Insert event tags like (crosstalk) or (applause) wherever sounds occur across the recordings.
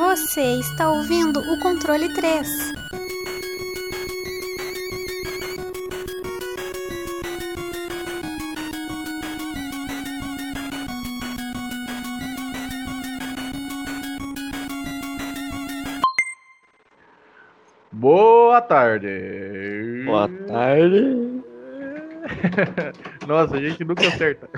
Você está ouvindo o controle 3. Boa tarde. Boa tarde. (laughs) Nossa, a gente nunca acerta.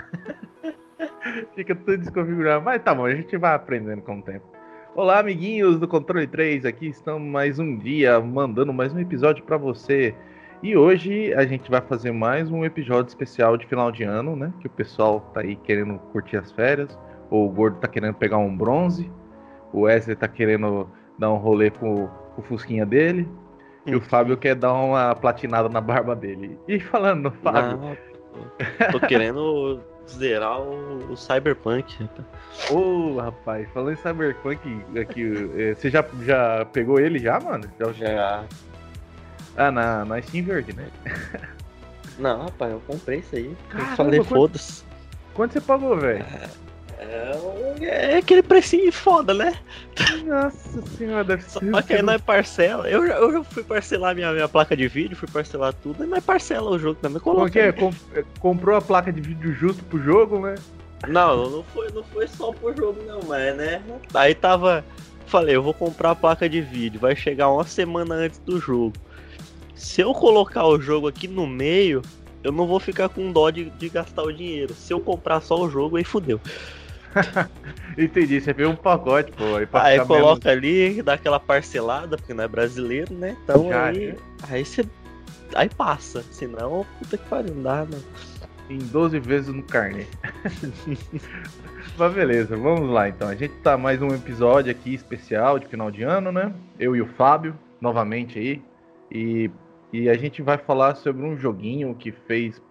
(laughs) Fica tudo desconfigurado. Mas tá bom, a gente vai aprendendo com o tempo. Olá, amiguinhos do Controle 3. Aqui estamos mais um dia mandando mais um episódio para você. E hoje a gente vai fazer mais um episódio especial de final de ano, né? Que o pessoal tá aí querendo curtir as férias. O Gordo tá querendo pegar um bronze. O Wesley tá querendo dar um rolê com, com o Fusquinha dele. E o Fábio quer dar uma platinada na barba dele. E falando Fábio. Não, tô querendo zerar o, o Cyberpunk. Ô, oh, rapaz, falando em Cyberpunk, aqui, é, (laughs) você já, já pegou ele já, mano? Já. já. Ah, na, na Steam Verde, né? Não, rapaz, eu comprei isso aí. Caramba, eu falei, foda-se. Quanto você pagou, velho? É, é, aquele precinho foda, né? Nossa senhora, deve ser. Só que aí nós parcela. Eu já, eu já fui parcelar minha, minha placa de vídeo, fui parcelar tudo, nós parcela o jogo também. Como que é? Com, comprou a placa de vídeo justo pro jogo, né? Não, não foi, não foi só pro jogo, não, mas né? Aí tava. Falei, eu vou comprar a placa de vídeo, vai chegar uma semana antes do jogo. Se eu colocar o jogo aqui no meio, eu não vou ficar com dó de, de gastar o dinheiro. Se eu comprar só o jogo, aí fudeu. (laughs) Entendi, você vê um pacote, pô. Aí, aí coloca menos... ali, dá aquela parcelada, porque não é brasileiro, né? Então Já, aí, é. aí você. Aí passa. Senão, puta que pariu, não dá, não. Em 12 vezes no carne. (laughs) Mas beleza, vamos lá então. A gente tá mais um episódio aqui especial de final de ano, né? Eu e o Fábio, novamente aí. E, e a gente vai falar sobre um joguinho que fez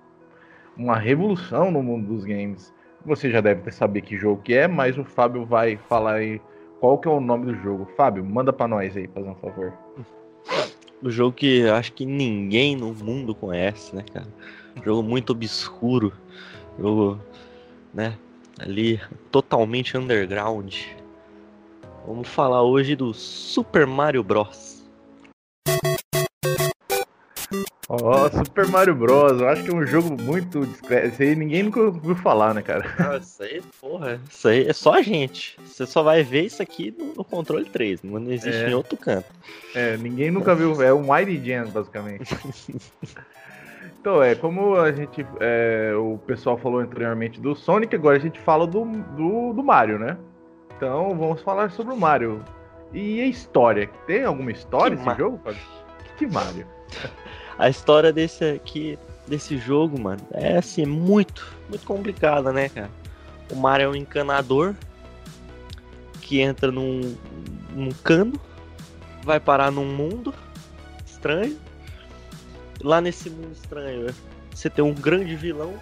uma revolução no mundo dos games você já deve saber que jogo que é, mas o Fábio vai falar aí qual que é o nome do jogo. Fábio, manda para nós aí, fazendo um favor. O jogo que acho que ninguém no mundo conhece, né, cara? Um jogo muito obscuro. Jogo, né, ali totalmente underground. Vamos falar hoje do Super Mario Bros. Ó, oh, Super Mario Bros. Eu acho que é um jogo muito discreto. Isso aí ninguém nunca ouviu falar, né, cara? Ah, isso aí, porra. Isso aí é só a gente. Você só vai ver isso aqui no, controle 3, não existe é. em outro canto. É, ninguém nunca viu. É um Mighty Gen, basicamente. (laughs) então, é, como a gente. É, o pessoal falou anteriormente do Sonic, agora a gente fala do, do, do Mario, né? Então, vamos falar sobre o Mario. E a história? Tem alguma história que esse jogo? Que Mario? (laughs) a história desse aqui, desse jogo, mano, é assim, muito, muito complicada, né, cara? O Mario é um encanador que entra num, num cano, vai parar num mundo estranho. Lá nesse mundo estranho, você tem um grande vilão,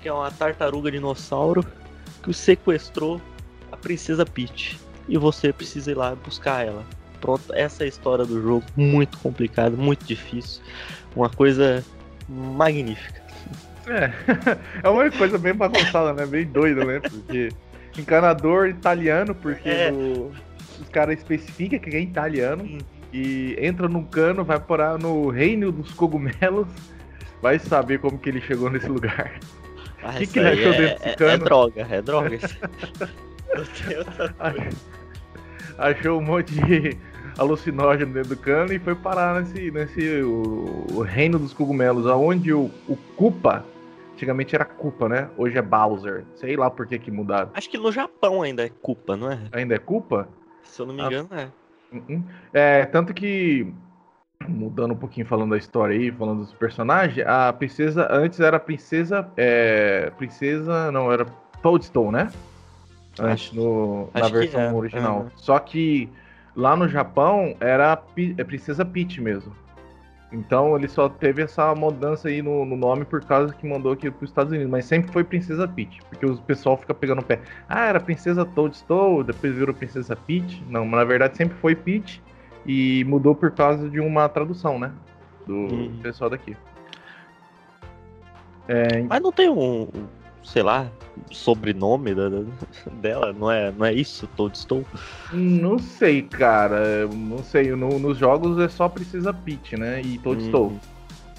que é uma tartaruga dinossauro, que sequestrou a princesa Peach. E você precisa ir lá buscar ela. Pronto, essa é a história do jogo. Muito complicado, muito difícil. Uma coisa magnífica. É, (laughs) é uma coisa bem bagunçada, né? Bem doida, né? Porque encanador italiano, porque é. o, os caras especificam que é italiano. Hum. E entra num cano, vai parar no reino dos cogumelos. Vai saber como que ele chegou nesse lugar. O ah, que, que ele achou é, dentro desse cano? É, é droga, é droga. (laughs) achou um monte de (laughs) alucinógeno dentro do cano e foi parar nesse, nesse o, o reino dos cogumelos, aonde o, o Koopa, antigamente era Koopa, né? Hoje é Bowser. Sei lá por que que mudaram. Acho que no Japão ainda é Koopa, não é? Ainda é Koopa? Se eu não me engano, ah, é. Uh-uh. É, tanto que mudando um pouquinho falando da história aí, falando dos personagens, a princesa antes era princesa, é, princesa, não era Toadstool, né? Antes no, na versão é. original. Uhum. Só que Lá no Japão era é Princesa Peach mesmo. Então ele só teve essa mudança aí no, no nome por causa que mandou aqui para os Estados Unidos, mas sempre foi Princesa Peach, porque o pessoal fica pegando o pé. Ah, era Princesa Toadstool, depois virou Princesa Peach. Não, mas na verdade sempre foi Peach e mudou por causa de uma tradução, né? Do hum. pessoal daqui. É... Mas não tem um, sei lá, sobrenome da, da- dela, não é, não é isso, Toadstool? Não sei, cara. Não sei. No- nos jogos é só Precisa Peach, né? E Toadstool. Uhum.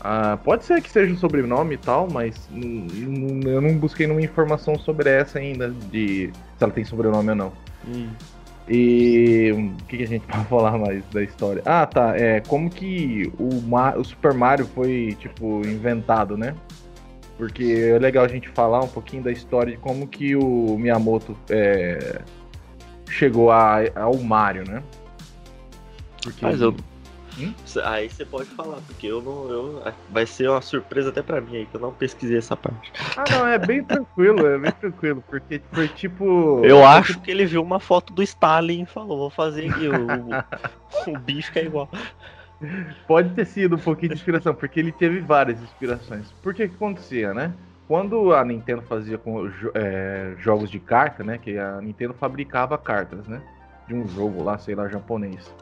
Ah, pode ser que seja um sobrenome e tal, mas hum, hum, eu não busquei nenhuma informação sobre essa ainda, de se ela tem sobrenome ou não. Hum. E hum, o que, que a gente (laughs) pode falar mais da história? Ah, tá. É como que o, Ma- o Super Mario foi, tipo, inventado, né? Porque é legal a gente falar um pouquinho da história de como que o Miyamoto é, chegou a- ao Mario, né? Porque Mas eu. Hum? Aí você pode falar, porque eu não. Eu, vai ser uma surpresa até pra mim aí, que eu não pesquisei essa parte. Ah, não, é bem tranquilo, é bem tranquilo, porque foi tipo. Eu acho que ele viu uma foto do Stalin e falou, vou fazer aqui, o, o, o bicho que é igual. Pode ter sido um pouquinho de inspiração, porque ele teve várias inspirações. Por que que acontecia, né? Quando a Nintendo fazia com é, jogos de carta, né? Que a Nintendo fabricava cartas, né? De um jogo lá, sei lá, japonês.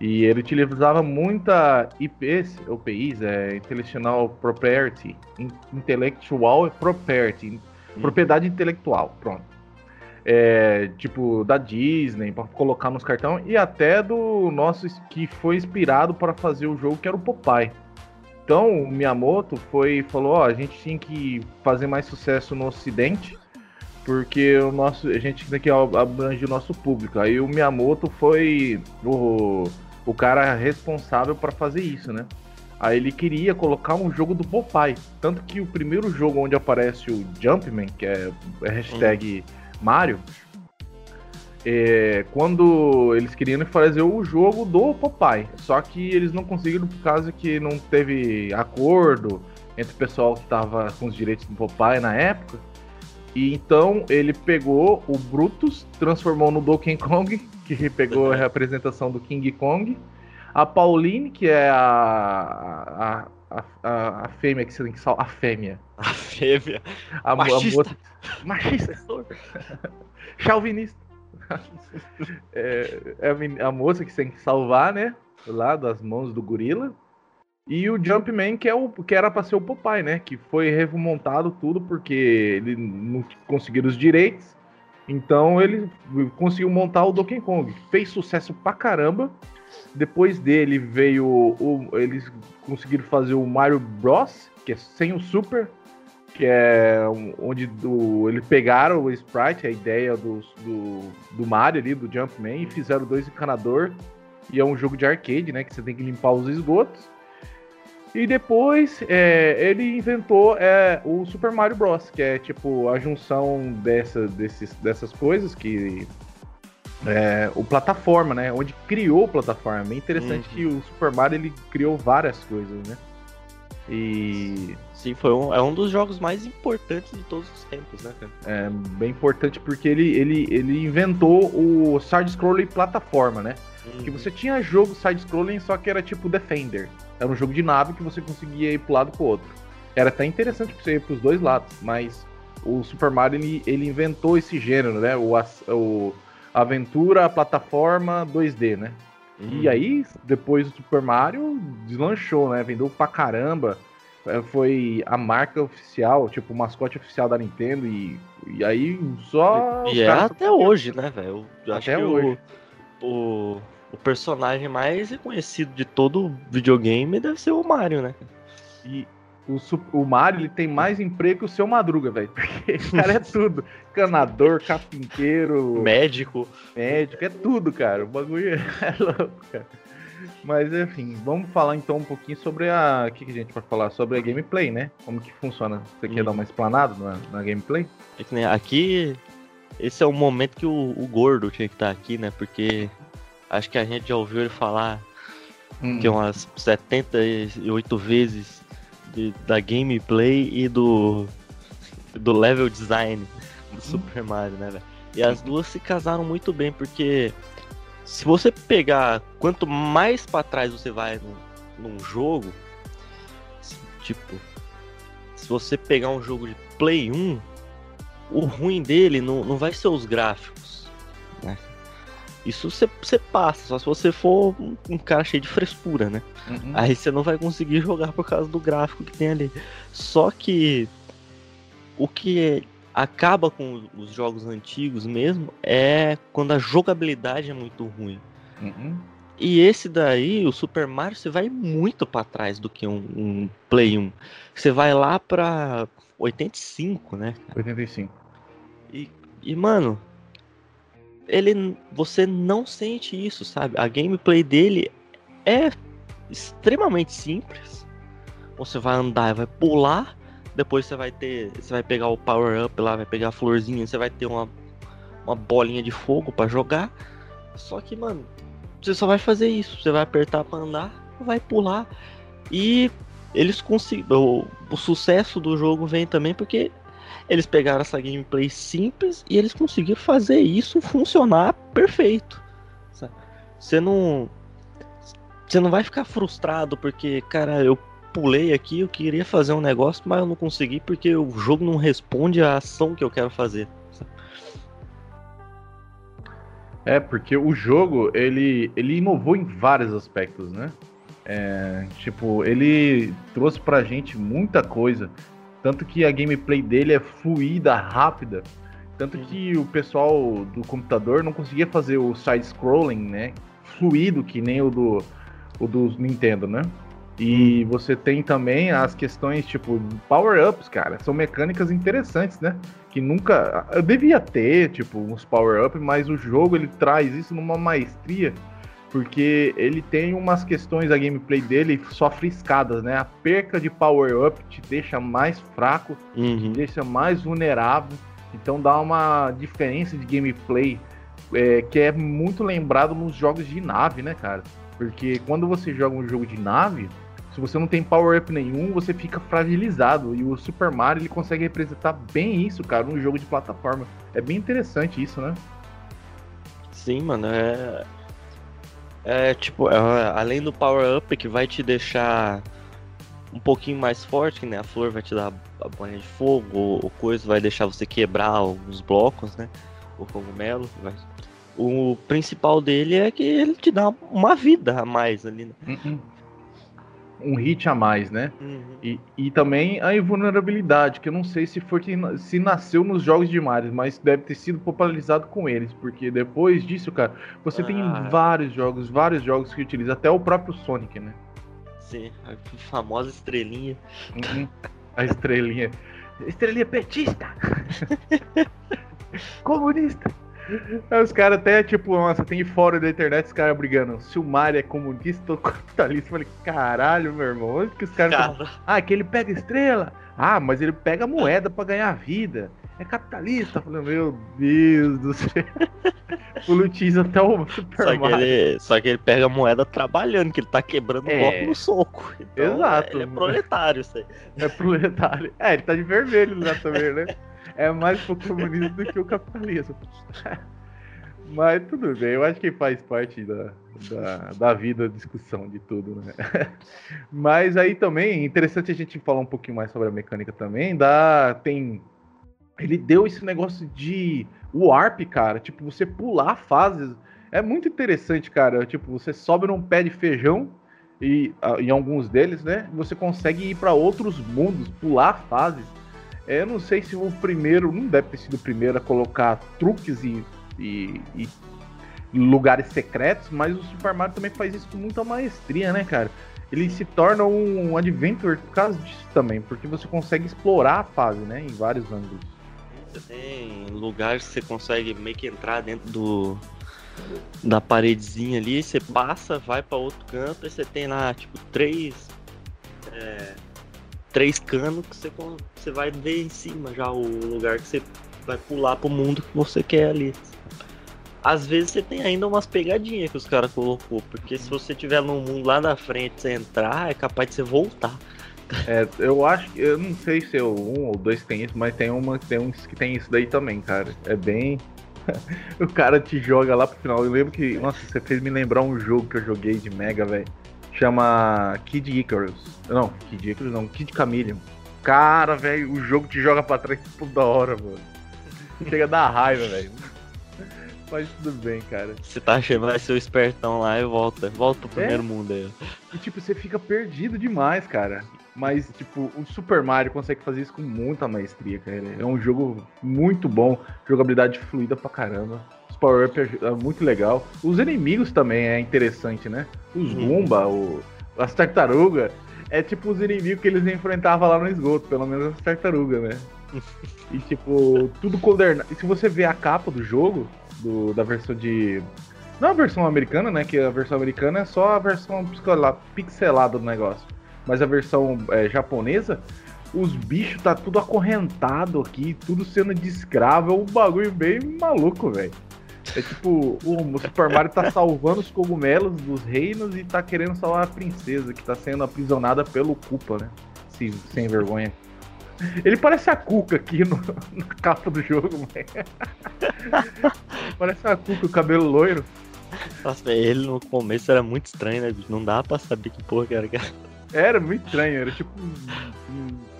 E ele utilizava muita IPs, ou PIs, é Intellectual Property, in- Intellectual Property, propriedade intelectual, pronto. É, tipo, da Disney, pra colocar nos cartão, e até do nosso, que foi inspirado para fazer o jogo, que era o Popeye. Então, o Miyamoto foi, falou, ó, a gente tinha que fazer mais sucesso no ocidente, porque o nosso, a gente daqui abrange o nosso público. Aí o Miyamoto foi o, o cara responsável para fazer isso, né? Aí ele queria colocar um jogo do Popeye. Tanto que o primeiro jogo onde aparece o Jumpman, que é hashtag Mario, é, quando eles queriam fazer o jogo do Popeye. Só que eles não conseguiram por causa que não teve acordo entre o pessoal que estava com os direitos do Popeye na época. E então ele pegou o Brutus, transformou no Donkey Kong, (laughs) que pegou a representação do King Kong. A Pauline, que é a, a, a, a, a fêmea que você tem que salvar. A fêmea. A fêmea. A, mo- a Machista. moça- Machista. (laughs) Chauvinista. (laughs) é, é a, moça que você tem que salvar, né? Lá das mãos do gorila. E o Jumpman, que, é o, que era pra ser o Popeye, né? Que foi remontado tudo porque ele não conseguiram os direitos. Então ele conseguiu montar o Donkey Kong. Fez sucesso pra caramba. Depois dele veio o. Eles conseguiram fazer o Mario Bros, que é sem o Super, que é onde do, eles pegaram o sprite, a ideia do, do, do Mario ali, do Jumpman, e fizeram dois encanador. E é um jogo de arcade, né? Que você tem que limpar os esgotos. E depois é, ele inventou é, o Super Mario Bros, que é tipo a junção dessa, desses, dessas coisas que. É, o plataforma, né? Onde criou o plataforma. É bem interessante Uhum. que o Super Mario ele criou várias coisas, né? E Sim, foi um, é um dos jogos mais importantes de todos os tempos, né, cara? é bem importante porque ele, ele, ele inventou o side-scrolling plataforma, né? Que você tinha jogo side-scrolling, só que era tipo Defender. Era um jogo de nave que você conseguia ir pro lado pro outro. Era até interessante pra você ir pros dois lados, mas o Super Mario ele, ele inventou esse gênero, né? O, o aventura, plataforma 2D, né? Uhum. E aí, depois do Super Mario, deslanchou, né? Vendeu pra caramba. É, Foi a marca oficial, tipo, o mascote oficial da Nintendo. E, e aí só. E é até hoje, né, velho? Até que hoje. O, o, o personagem mais reconhecido de todo videogame deve ser o Mario, né? E o, o Mario ele tem mais emprego que o seu Madruga, velho. (laughs) Porque o cara é (laughs) tudo. Canador, carpinteiro, Médico. médico, é tudo, cara. O bagulho (laughs) é louco, cara. Mas enfim, vamos falar então um pouquinho sobre a. O que, que a gente vai falar? Sobre a gameplay, né? Como que funciona? Você quer Hum. dar uma explanada na, na gameplay? É que aqui, esse é o momento que o, o gordo tinha que estar aqui, né? Porque acho que a gente já ouviu ele falar que é umas 78 vezes de- da gameplay e do, do level design do Super Mario, né, velho? E as duas se casaram muito bem, porque se você pegar quanto mais pra trás você vai num, num jogo, tipo, se você pegar um jogo de Play 1, o ruim dele não, não vai ser os gráficos, né? Isso você passa, só se você for um, um cara cheio de frescura, né? Uhum. Aí você não vai conseguir (laughs) jogar por causa do gráfico que tem ali. Só que o que acaba com os jogos antigos mesmo é quando a jogabilidade é muito ruim. Uhum. E esse daí, o Super Mario, você vai muito para trás do que um, um, Play 1. Você vai lá pra 85, né? 85. E, e mano, ele, você não sente isso, sabe? A gameplay dele é extremamente simples. Você vai andar, vai pular, depois você vai ter, você vai pegar o power up lá, vai pegar a florzinha, você vai ter uma, uma bolinha de fogo para jogar. Só que, mano, você só vai fazer isso. Você vai apertar para andar, vai pular. E eles conseguiram. O, o, sucesso do jogo vem também porque eles pegaram essa gameplay simples e eles conseguiram fazer isso funcionar perfeito. Você não. Você não vai ficar frustrado porque, cara, eu pulei aqui, eu queria fazer um negócio, mas eu não consegui porque o jogo não responde à ação que eu quero fazer. É, porque o jogo, ele, ele inovou em vários aspectos, né? É, tipo, ele trouxe pra gente muita coisa. Tanto que a gameplay dele é fluida, rápida. Tanto que o pessoal do computador não conseguia fazer o side-scrolling, né? Fluido, que nem o do, o do Nintendo, né? E você tem também as questões, tipo, power-ups, cara. São mecânicas interessantes, né? Que nunca. Eu devia ter, tipo, uns power-ups, mas o jogo ele traz isso numa maestria. Porque ele tem umas questões, a gameplay dele só friscadas, né? A perca de power-up te deixa mais fraco, uhum. te deixa mais vulnerável. Então dá uma diferença de gameplay é, que é muito lembrado nos jogos de nave, né, cara? Porque quando você joga um jogo de nave, se você não tem power up nenhum, você fica fragilizado. E o Super Mario ele consegue representar bem isso, cara, num jogo de plataforma. É bem interessante isso, né? Sim, mano, é. É tipo, é, além do power up que vai te deixar um pouquinho mais forte, né? A flor vai te dar a banha de fogo, o coisa vai deixar você quebrar alguns blocos, né? O cogumelo. Vai... O principal dele é que ele te dá uma vida a mais ali, né? Uh -uh um hit a mais, né? Uhum. E, e também a invulnerabilidade, que eu não sei se foi que, se nasceu nos jogos de Mario, mas deve ter sido popularizado com eles, porque depois disso, cara, você ah. tem vários jogos, vários jogos que utilizam, até o próprio Sonic, né? Sim, a famosa estrelinha. Uhum. A estrelinha. Estrelinha petista! (laughs) Comunista! Os caras até, tipo, nossa, tem fora da internet os caras brigando. Se o Mario é comunista ou (laughs) capitalista, eu falei, caralho, meu irmão, onde que os caras. Cara. Ah, que ele pega estrela. Ah, mas ele pega moeda para ganhar vida. É capitalista. Eu falei, meu Deus do céu. (laughs) Politiza até o Super só Mario. Que ele, só que ele pega a moeda trabalhando, que ele tá quebrando o É. é. no soco. Então, Exato. Ele é proletário, isso aí. É proletário. É, ele tá de vermelho lá também, né? É mais pro comunismo do que o capitalismo. (laughs) Mas tudo bem, eu acho que faz parte da, da, da vida, da discussão de tudo, né? (laughs) Mas aí também, interessante a gente falar um pouquinho mais sobre a mecânica também, dá, tem... Ele deu esse negócio de warp, cara, tipo, você pular fases, é muito interessante, cara, tipo, você sobe num pé de feijão, e ah, em alguns deles, né, você consegue ir para outros mundos, pular fases, é, eu não sei se o primeiro, não deve ter sido o primeiro a colocar truques e, e, e lugares secretos, mas o Super Mario também faz isso com muita maestria, né, cara? Ele se torna um adventure por causa disso também, porque você consegue explorar a fase, né, em vários ângulos. Você tem lugares que você consegue meio que entrar dentro do da paredezinha ali, você passa, vai para outro canto e você tem lá, tipo, três é, três canos que você, você vai ver em cima já o lugar que você vai pular pro mundo que você quer ali. Às vezes você tem ainda umas pegadinhas que os caras colocou, porque se você tiver no mundo lá na frente, você entrar, é capaz de você voltar. É, eu acho que. Eu não sei se é um ou dois tem isso, mas tem uma tem uns que tem isso daí também, cara. É bem. (laughs) o cara te joga lá pro final. Eu lembro que. Nossa, você fez me lembrar um jogo que eu joguei de Mega, velho. Chama Kid Icarus. Não, Kid Icarus não, Kid Chameleon. Cara, velho, o jogo te joga pra trás toda hora, mano. (laughs) Chega a dar raiva, velho. (laughs) Mas tudo bem, cara. Você tá achando vai ser o espertão lá e volta. Volta pro É? primeiro mundo aí. E tipo, você fica perdido demais, cara. Mas, tipo, o Super Mario consegue fazer isso com muita maestria, cara. É um jogo muito bom, jogabilidade fluida pra caramba. Os power-up é muito legal. Os inimigos também é interessante, né? Os Uhum. Goomba, o, as tartarugas. É tipo os inimigos que eles enfrentavam lá no esgoto, pelo menos as tartarugas, né? (laughs) E tipo, tudo coordenado. E se você ver a capa do jogo, do, da versão de. Não a versão americana, né? Que a versão americana é só a versão pixela- pixelada do negócio. Mas a versão é, japonesa, os bichos tá tudo acorrentado aqui, tudo sendo de escravo. É um bagulho bem maluco, velho. É tipo, o (laughs) Super Mario tá salvando os cogumelos dos reinos e tá querendo salvar a princesa, que tá sendo aprisionada pelo Koopa, né? Sem, vergonha. Ele parece a Cuca aqui no, (laughs) na capa do jogo, parece a Cuca, o cabelo loiro. Nossa, ele no começo era muito estranho, né? Não dava pra saber que porra que era. Era muito estranho, era tipo. um- um-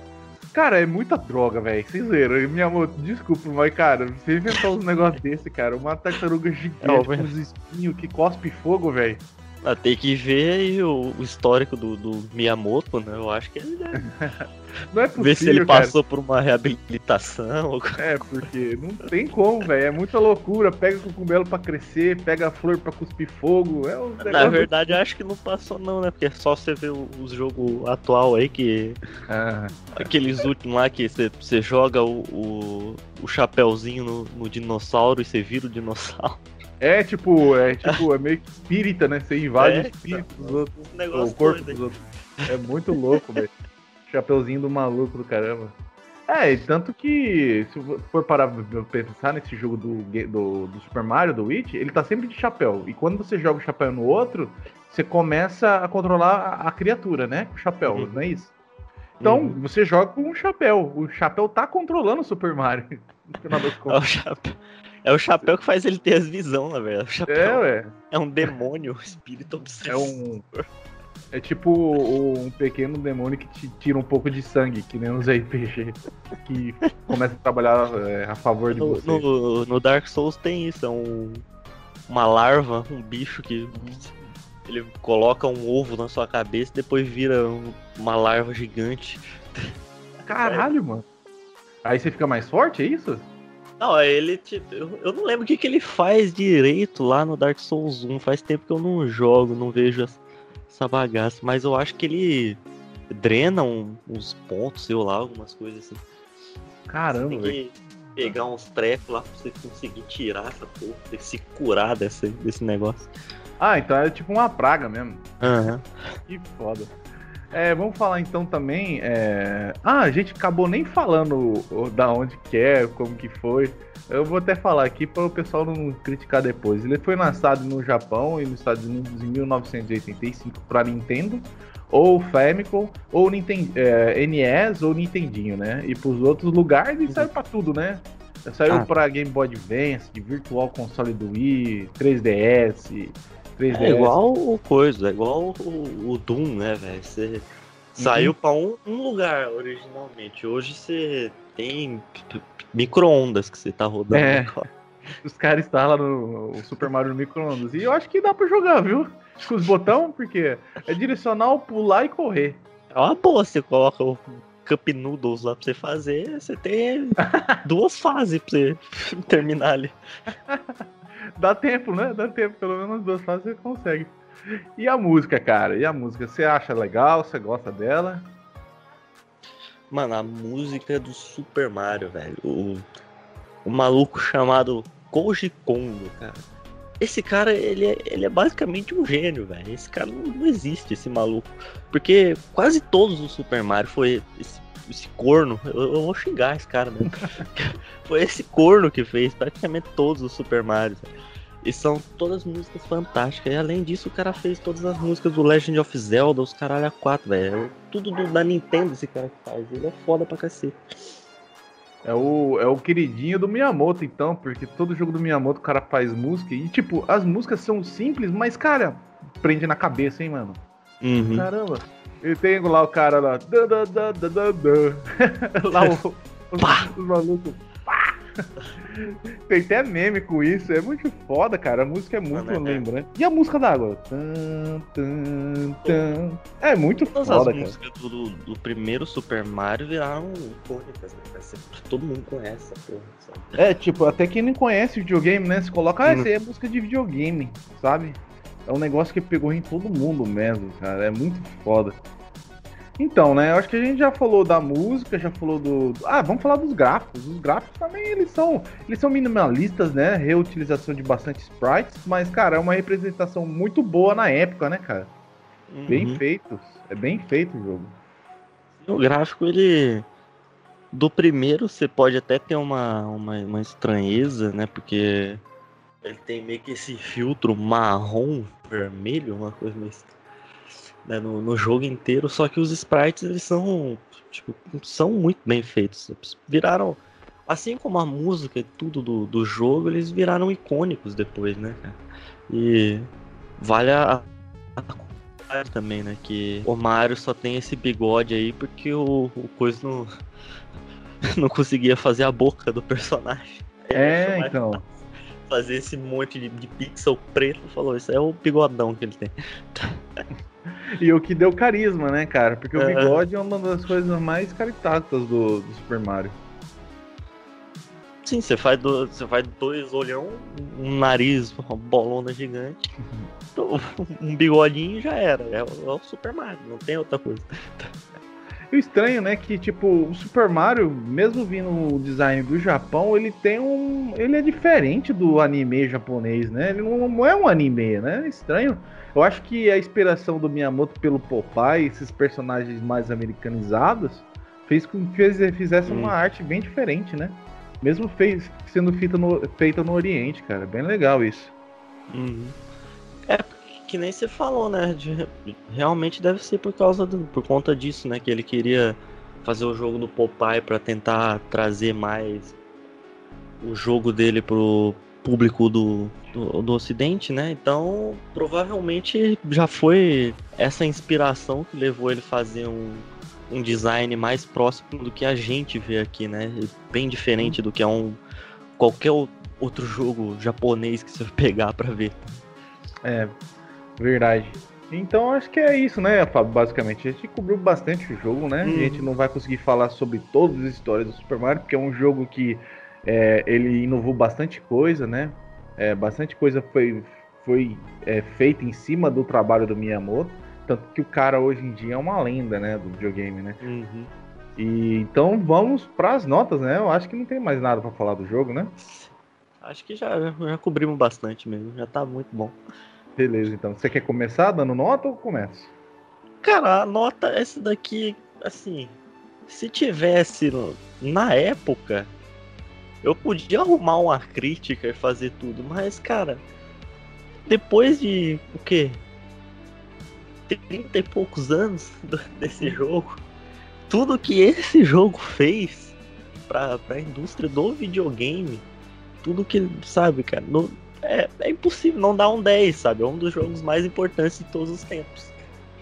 Cara, é muita droga, velho. Vocês viram? Minha amor, desculpa, mas, cara, você inventou uns negócios desse, cara. Uma tartaruga É, gigante ó, com uns espinhos que cospe fogo, velho. Ah, tem que ver aí o, o histórico do, do Miyamoto, né? Eu acho que ele deve (laughs) Não é possível, ver se ele cara. passou por uma reabilitação. É, porque não tem como, velho. É muita loucura. Pega o cogumelo pra crescer, pega a flor pra cuspir fogo. É um Na verdade, acho que não passou, não, né? Porque é só você ver o- os jogos atual aí que. Ah, Aqueles últimos lá que você, você joga o, o, o chapéuzinho no, no dinossauro e você vira o dinossauro. É tipo, é tipo, é meio que espírita, né? Você invade É, o espírito dos outros. Um o corpo doido dos outros. É muito louco, velho. Chapeuzinho do maluco do caramba. É, e tanto que, se for parar pra pensar nesse jogo do, do, do Super Mario, do Witch, ele tá sempre de chapéu. E quando você joga o chapéu no outro, você começa a controlar a, a criatura, né? Com o chapéu, Uhum. não é isso? Então, Uhum. você joga com um chapéu. O chapéu tá controlando o Super Mario. (laughs) No final das É o, contas. chapéu, é o chapéu que faz ele ter as visões, na verdade. É, é, ué. um demônio, um espírito É obsessivo. um. É tipo um pequeno demônio que te tira um pouco de sangue, que nem nos RPG. Que começa a trabalhar é, a favor de No, você. no, no Dark Souls tem isso, é um, uma larva, um bicho que ele coloca um ovo na sua cabeça e depois vira um- uma larva gigante. Caralho, mano. Aí você fica mais forte, é isso? Não, aí ele tipo, eu, não lembro o que, que ele faz direito lá no Dark Souls 1. Faz tempo que eu não jogo, não vejo essa, bagaça, mas eu acho que ele drena um- uns pontos, sei lá, algumas coisas assim. Caramba, Tem velho. que pegar uns trefos lá pra você conseguir tirar essa porra, tem que se curar desse, desse negócio. Ah, então é tipo uma praga mesmo. Aham. Que foda. É, vamos falar então também. é, Ah, a gente acabou nem falando da onde que é, como que foi. Eu vou até falar aqui para o pessoal não criticar depois. Ele foi lançado no Japão e nos Estados Unidos em 1985 para Nintendo, ou Famicom, ou Ninten- é, NES, ou Nintendinho, né? E para os outros lugares e saiu para tudo, né? Saiu Ah. para Game Boy Advance, Virtual Console do Wii, 3DS, 3DS. É igual o coisa, é igual o, o Doom, né, velho? Você saiu pra um, um lugar originalmente. Hoje você tem micro-ondas que você tá rodando. É. (laughs) Os caras instalam no o Super Mario no micro-ondas. E eu acho que dá pra jogar, viu? Com os botões, porque é direcional, pular e correr. É uma boa, você coloca o Cup Noodles lá pra você fazer, você tem (laughs) duas fases pra você (laughs) terminar ali. Dá tempo, né? Dá tempo. Pelo menos as duas fases você consegue. E a música, cara? E a música? Você acha legal? Você gosta dela? Mano, a música do Super Mario, velho. O, o maluco chamado Koji Kondo, cara. Esse cara, ele é, ele é basicamente um gênio, velho. Esse cara não, não existe, esse maluco. Porque quase todos os Super Mario foi esse, esse corno. Eu, eu vou xingar esse cara mesmo. (laughs) foi esse corno que fez praticamente todos os Super Mario. E são todas músicas fantásticas. E além disso, o cara fez todas as músicas do Legend of Zelda, os caralho a quatro, velho. Tudo do- da Nintendo esse cara que faz. Ele é foda pra cacete. É o, é o queridinho do Miyamoto, então, porque todo jogo do Miyamoto o cara faz música. E, tipo, as músicas são simples, mas, cara, prende na cabeça, hein, mano? Uhum. Caramba. Eu tenho lá o cara lá. dã, dã, dã, dã, dã, dã. (laughs) lá o, Pá. os malucos. pá. Tem até meme com isso, é muito foda, cara. A música é muito Mano, é. lembrante. E a música da água? Tan, tan, tan. É muito Todas foda, as cara. músicas do, do- do primeiro Super Mario viraram icônicas, né? Todo mundo conhece essa porra, sabe? É, tipo, até quem não conhece videogame, né? Se coloca, ah, Hum. essa aí é música de videogame, sabe? É um negócio que pegou em todo mundo mesmo, cara. É muito foda. Então, né? Eu acho que a gente já falou da música, já falou do. Ah, vamos falar dos gráficos. Os gráficos também, eles são. Eles são minimalistas, né? Reutilização de bastante sprites, mas, cara, é uma representação muito boa na época, né, cara? Bem Uhum. feitos. É bem feito o jogo. O gráfico, ele. Do primeiro, você pode até ter uma, uma, uma estranheza, né? Porque ele tem meio que esse filtro marrom, vermelho, uma coisa estranha, Né, no, no jogo inteiro, só que os sprites eles são tipo, são muito bem feitos. Viraram, assim como a música e tudo do, do jogo, eles viraram icônicos depois, né? E vale a, a também, né? Que o Mario só tem esse bigode aí porque o, o coisa não, (laughs) não conseguia fazer a boca do personagem. É, mais então. Fazer esse monte de, de pixel preto, falou, isso é o bigodão que ele tem. E o que deu carisma, né, cara? Porque o É. bigode é uma das coisas mais caricatas do, do Super Mario. Sim, você faz, do, você faz dois olhão, um nariz, uma bolona gigante, um bigodinho já era. É, é o Super Mario, não tem outra coisa. E o estranho, né, que tipo, o Super Mario, mesmo vindo o design do Japão, ele tem um. Ele é diferente do anime japonês, né? Ele não, é um anime, né? É estranho. Eu acho que a inspiração do Miyamoto pelo Popeye, esses personagens mais americanizados, fez com que fez- fizesse Hum. uma arte bem diferente, né? Mesmo fez, sendo feita no, feita no Oriente, cara. Bem legal isso. Uhum. É que nem você falou, né? de- realmente deve ser por causa do, por conta disso, né? Que ele queria fazer o jogo do Popeye pra tentar trazer mais o jogo dele pro público do, do, do Ocidente, né? Então provavelmente já foi essa inspiração que levou ele a fazer um, um design mais próximo do que a gente vê aqui, né? Bem diferente do que é um qualquer outro jogo japonês que você pegar pra ver. É, verdade. Então acho que é isso, né, Fábio? Basicamente, a gente cobriu bastante o jogo, né? Uhum. A gente não vai conseguir falar sobre todas as histórias do Super Mario, porque é um jogo que é, ele inovou bastante coisa, né? É, bastante coisa foi, foi é, feita em cima do trabalho do Miyamoto. Tanto que o cara hoje em dia é uma lenda, né, do videogame, né? Uhum. E então vamos para as notas, né? Eu acho que não tem mais nada para falar do jogo, né? Acho que já, já cobrimos bastante mesmo, já tá muito bom. Beleza, então. Você quer começar dando nota ou começa? Cara, a nota, essa daqui, assim, se tivesse no- na época, eu podia arrumar uma crítica e fazer tudo, mas, cara, depois de, o quê? 30 e poucos anos (laughs) desse jogo, tudo que esse jogo fez pra, pra indústria do videogame, tudo que, sabe, cara, não- é, é impossível não dar um 10, sabe? É um dos jogos mais importantes de todos os tempos.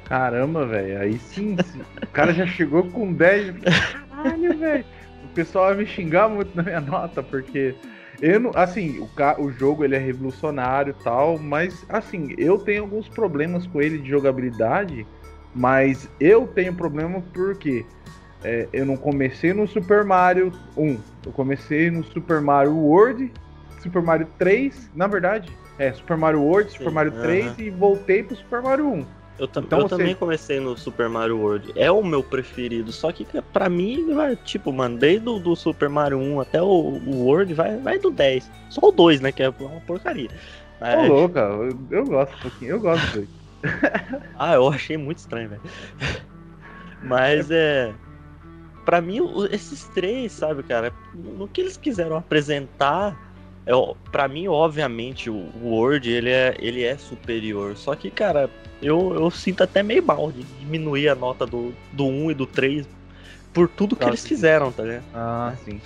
Caramba, velho. Aí sim, o cara já chegou com 10. eu fiquei, Caralho, velho. O pessoal vai me xingar muito na minha nota, porque eu não, assim, o, o jogo ele é revolucionário e tal, mas assim, eu tenho alguns problemas com ele de jogabilidade, mas eu tenho problema porque é, eu não comecei no Super Mario 1, eu comecei no Super Mario World, Super Mario 3, na verdade, é Super Mario World, Super Sim, Mario 3 aham. e voltei pro Super Mario 1. Eu, tam- Então eu você- também comecei no Super Mario World. É o meu preferido. Só que pra mim, vai, tipo, mano, desde o do Super Mario 1 até o, o World, vai, vai do 10. Só o 2, né? Que é uma porcaria. Ô, Mas- louco, cara, eu, eu gosto um pouquinho, eu gosto dele. (laughs) (laughs) ah, eu achei muito estranho, velho. Mas é. Pra mim, esses três, sabe, cara, no que eles quiseram apresentar, é, ó, pra mim, obviamente, o Word, ele é, ele é superior. Só que, cara, eu, eu sinto até meio mal de diminuir a nota do, do 1 e do 3 por tudo que Tá, eles sim. fizeram, tá ligado? Ah, sim.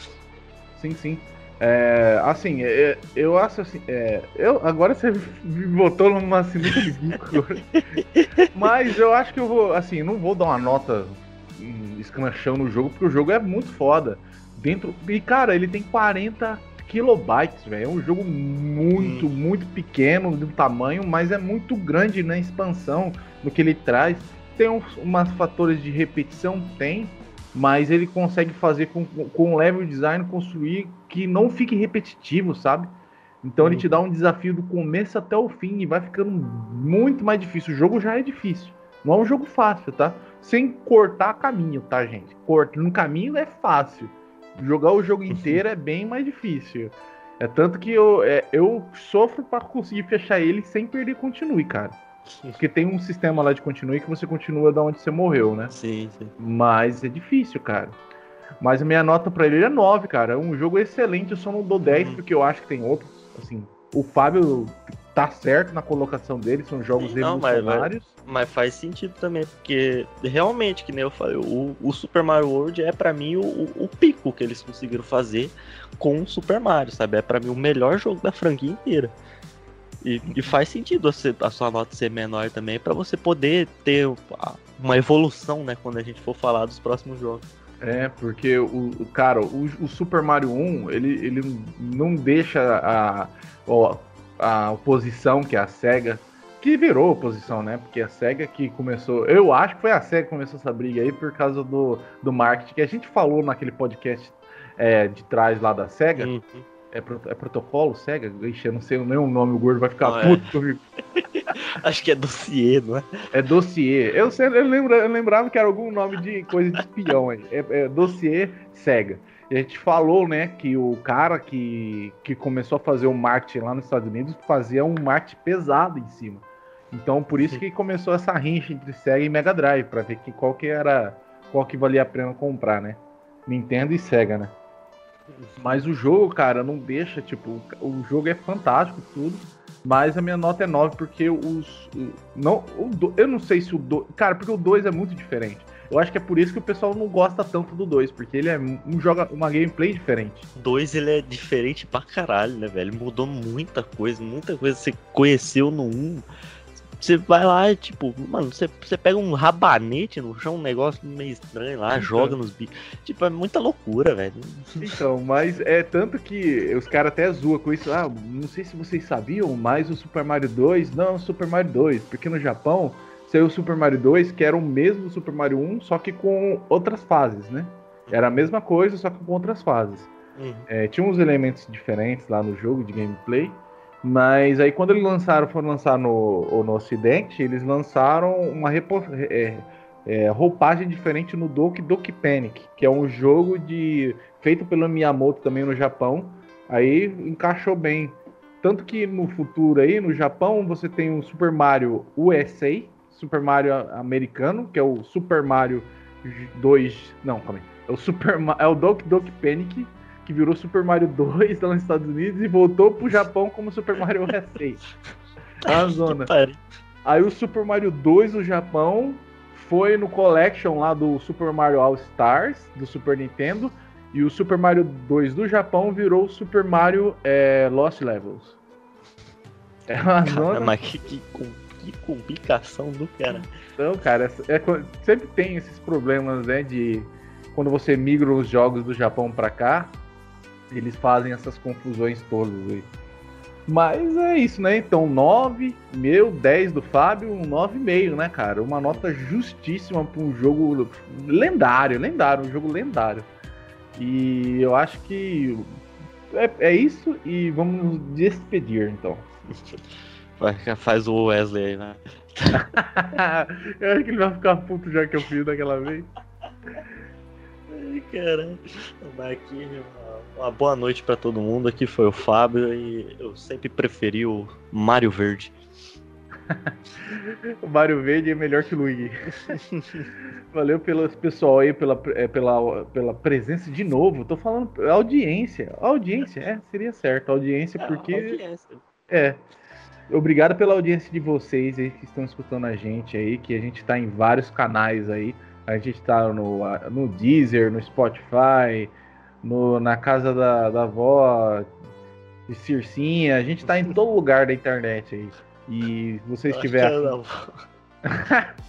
Sim, sim. É, assim, é, eu acho assim. é, eu, agora você (laughs) me botou numa sinuca de bico. (laughs) Mas eu acho que eu vou. Assim, não vou dar uma nota hum, escrachando no jogo, porque o jogo é muito foda. dentro. E, cara, ele tem 40 kilobytes, velho. É um jogo muito, hum. muito pequeno do tamanho, mas é muito grande na expansão, no que ele traz. Tem uns, umas fatores de repetição, tem, mas ele consegue fazer com, com o level design construir que não fique repetitivo, sabe? Então ele te dá um desafio do começo até o fim e vai ficando muito mais difícil. O jogo já é difícil. Não é um jogo fácil, tá? Sem cortar caminho, tá, gente? Corta no caminho é fácil. Jogar o jogo (laughs) inteiro é bem mais difícil. É tanto que eu, é, eu sofro para conseguir fechar ele sem perder continue, cara. Porque tem um sistema lá de continue que você continua da onde você morreu, né? Sim, sim. Mas é difícil, cara. Mas a minha nota para ele é 9, cara. É um jogo excelente, eu só não dou 10 uhum. porque eu acho que tem outros assim, o Fábio tá certo na colocação dele, são jogos Sim, não, revolucionários. Mas, mas, faz sentido também, porque realmente, que nem eu falei, o, o Super Mario World é para mim o, o, pico que eles conseguiram fazer com o Super Mario, sabe? É para mim o melhor jogo da franquia inteira. E, e faz sentido a, sua nota ser menor também, para você poder ter uma evolução, né, quando a gente for falar dos próximos jogos. É, porque o, cara, o, o, Super Mario 1, ele, ele não deixa a, a, a oposição, que é a SEGA, que virou oposição, né? Porque a SEGA que começou. Eu acho que foi a SEGA que começou essa briga aí por causa do, do marketing, que a gente falou naquele podcast é, de trás lá da SEGA. Uhum. É, é protocolo, SEGA? Ixi, eu não sei nem o nome, o gordo vai ficar não, é. puto é. comigo. (laughs) Acho que é dossiê, não é? É dossiê. Eu, eu, lembra, eu lembrava que era algum nome de coisa de espião aí. É, é dossiê SEGA. A gente falou, né, que o cara que, que começou a fazer o marketing lá nos Estados Unidos fazia um marketing pesado em cima. Então, por isso que começou essa rincha entre Sega e Mega Drive, para ver que qual que era, qual que valia a pena comprar, né? Nintendo e Sega, né? Mas o jogo, cara, não deixa, tipo, o jogo é fantástico, tudo. Mas a minha nota é 9, porque os. Não, o do, eu não sei se o 2. Cara, porque o 2 é muito diferente. Eu acho que é por isso que o pessoal não gosta tanto do 2, porque ele é um joga uma gameplay diferente. O 2 ele é diferente pra caralho, né, velho? Mudou muita coisa, muita coisa você conheceu no 1. Um você vai lá e, tipo, mano, você, você pega um rabanete no chão, um negócio meio estranho lá, então. joga nos bichos. Tipo, é muita loucura, velho. Então, mas é tanto que os caras até zoam com isso. Ah, não sei se vocês sabiam, mas o Super Mario 2 não é o Super Mario 2, porque no Japão saiu o Super Mario 2, que era o mesmo Super Mario 1, só que com outras fases, né? Era a mesma coisa, só que com outras fases. Uhum. É, tinha uns elementos diferentes lá no jogo de gameplay. Mas aí quando eles lançaram, foram lançar no, no Ocidente, eles lançaram uma é, é, roupagem diferente no Doki Doki Panic, que é um jogo de feito pelo Miyamoto também no Japão. Aí encaixou bem. Tanto que no futuro aí, no Japão, você tem o Super Mario USA, Super Mario americano, que é o Super Mario 2. Não, calma aí. É o, Super, é o Doki Doki Panic, que virou Super Mario 2 lá nos Estados Unidos e voltou pro Japão como Super Mario (laughs) USA. A zona. Aí o Super Mario 2 do Japão foi no Collection lá do Super Mario All Stars, do Super Nintendo, e o Super Mario 2 do Japão virou Super Mario é, Lost Levels. É uma zona... Mas que, que, que, complicação do cara. Então, cara, é, é, sempre tem esses problemas, né, de quando você migra os jogos do Japão para cá, eles fazem essas confusões todas aí. Mas é isso, né? Então, 9, meu, 10 do Fábio, um 9,5, né, cara? Uma nota justíssima para um jogo lendário, lendário, um jogo lendário. E eu acho que é, é isso e vamos nos despedir, então. (laughs) Faz o Wesley aí, né? (laughs) eu acho que ele vai ficar puto já que eu fiz daquela vez. Ai, caralho. Aqui, uma boa noite para todo mundo. Aqui foi o Fábio e eu sempre preferi o Mário Verde. (laughs) o Mário Verde é melhor que o Luigi. (laughs) Valeu pelo pessoal aí, pela, é, pela, pela presença de novo. Tô falando audiência. Audiência, é, seria certo. Audiência, é, porque. Audiência. É. Obrigado pela audiência de vocês aí que estão escutando a gente aí, que a gente tá em vários canais aí. A gente tá no, no Deezer, no Spotify, no, na casa da, da avó de Circinha. A gente tá em todo lugar da internet aí. E se você estiver. É (laughs)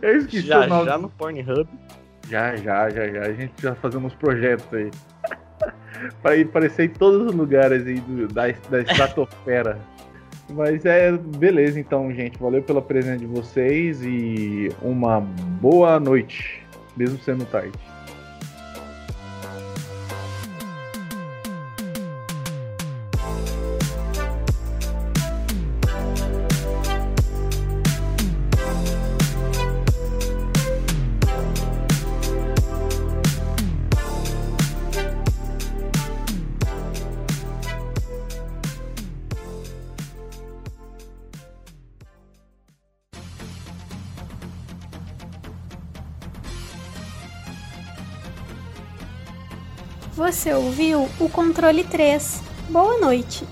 Eu esqueci já, o nome. Já no Pornhub. Já, já, já, já. A gente já fazendo uns projetos aí. (laughs) para ir aparecer em todos os lugares aí do, da, da estratosfera. Mas é beleza, então, gente. Valeu pela presença de vocês e uma boa noite, mesmo sendo tarde. O controle 3. Boa noite!